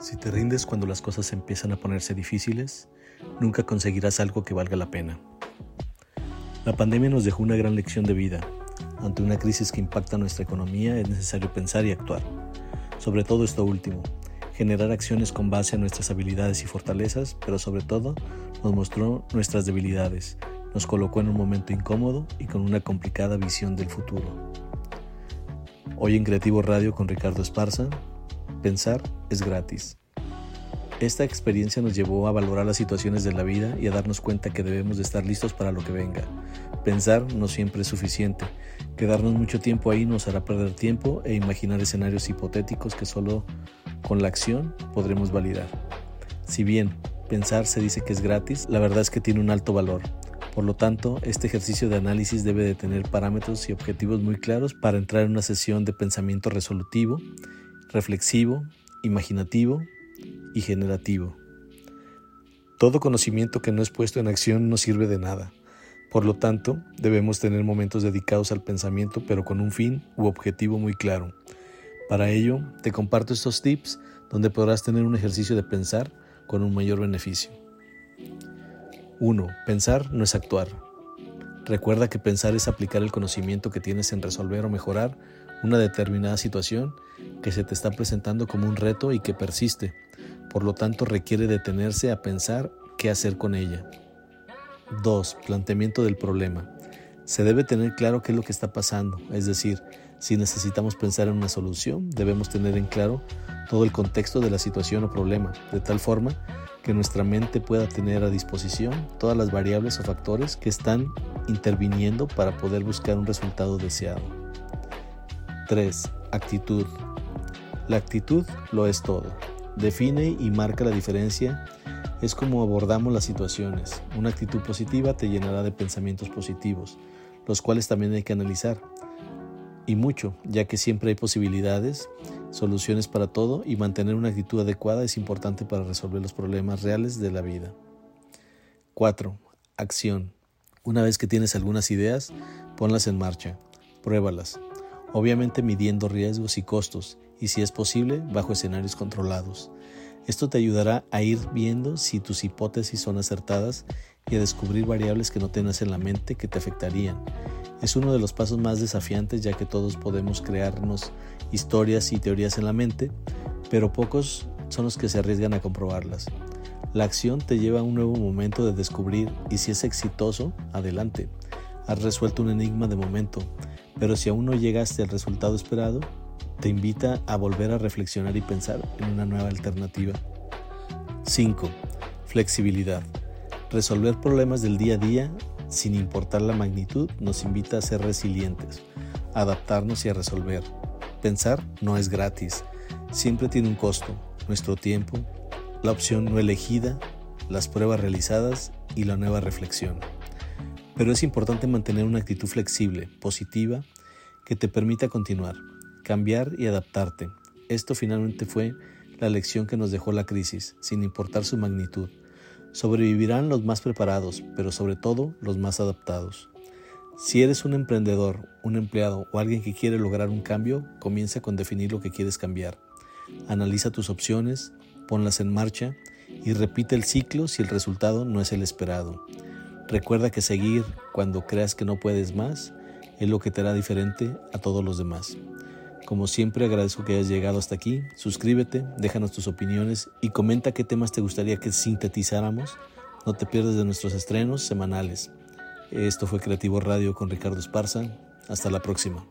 Si te rindes cuando las cosas empiezan a ponerse difíciles, nunca conseguirás algo que valga la pena. La pandemia nos dejó una gran lección de vida. Ante una crisis que impacta nuestra economía es necesario pensar y actuar. Sobre todo esto último, generar acciones con base a nuestras habilidades y fortalezas, pero sobre todo nos mostró nuestras debilidades, nos colocó en un momento incómodo y con una complicada visión del futuro. Hoy en Creativo Radio con Ricardo Esparza, Pensar es gratis. Esta experiencia nos llevó a valorar las situaciones de la vida y a darnos cuenta que debemos de estar listos para lo que venga. Pensar no siempre es suficiente. Quedarnos mucho tiempo ahí nos hará perder tiempo e imaginar escenarios hipotéticos que solo con la acción podremos validar. Si bien pensar se dice que es gratis, la verdad es que tiene un alto valor. Por lo tanto, este ejercicio de análisis debe de tener parámetros y objetivos muy claros para entrar en una sesión de pensamiento resolutivo reflexivo, imaginativo y generativo. Todo conocimiento que no es puesto en acción no sirve de nada. Por lo tanto, debemos tener momentos dedicados al pensamiento pero con un fin u objetivo muy claro. Para ello, te comparto estos tips donde podrás tener un ejercicio de pensar con un mayor beneficio. 1. Pensar no es actuar. Recuerda que pensar es aplicar el conocimiento que tienes en resolver o mejorar una determinada situación que se te está presentando como un reto y que persiste. Por lo tanto, requiere detenerse a pensar qué hacer con ella. 2. Planteamiento del problema. Se debe tener claro qué es lo que está pasando, es decir, si necesitamos pensar en una solución, debemos tener en claro todo el contexto de la situación o problema, de tal forma que nuestra mente pueda tener a disposición todas las variables o factores que están interviniendo para poder buscar un resultado deseado. 3. Actitud. La actitud lo es todo. Define y marca la diferencia. Es como abordamos las situaciones. Una actitud positiva te llenará de pensamientos positivos, los cuales también hay que analizar. Y mucho, ya que siempre hay posibilidades, soluciones para todo y mantener una actitud adecuada es importante para resolver los problemas reales de la vida. 4. Acción. Una vez que tienes algunas ideas, ponlas en marcha, pruébalas obviamente midiendo riesgos y costos y si es posible bajo escenarios controlados. Esto te ayudará a ir viendo si tus hipótesis son acertadas y a descubrir variables que no tengas en la mente que te afectarían. Es uno de los pasos más desafiantes ya que todos podemos crearnos historias y teorías en la mente, pero pocos son los que se arriesgan a comprobarlas. La acción te lleva a un nuevo momento de descubrir y si es exitoso, adelante. Has resuelto un enigma de momento, pero si aún no llegaste al resultado esperado, te invita a volver a reflexionar y pensar en una nueva alternativa. 5. Flexibilidad. Resolver problemas del día a día sin importar la magnitud nos invita a ser resilientes, adaptarnos y a resolver. Pensar no es gratis, siempre tiene un costo, nuestro tiempo, la opción no elegida, las pruebas realizadas y la nueva reflexión. Pero es importante mantener una actitud flexible, positiva, que te permita continuar, cambiar y adaptarte. Esto finalmente fue la lección que nos dejó la crisis, sin importar su magnitud. Sobrevivirán los más preparados, pero sobre todo los más adaptados. Si eres un emprendedor, un empleado o alguien que quiere lograr un cambio, comienza con definir lo que quieres cambiar. Analiza tus opciones, ponlas en marcha y repite el ciclo si el resultado no es el esperado. Recuerda que seguir cuando creas que no puedes más es lo que te hará diferente a todos los demás. Como siempre agradezco que hayas llegado hasta aquí, suscríbete, déjanos tus opiniones y comenta qué temas te gustaría que sintetizáramos. No te pierdas de nuestros estrenos semanales. Esto fue Creativo Radio con Ricardo Esparza. Hasta la próxima.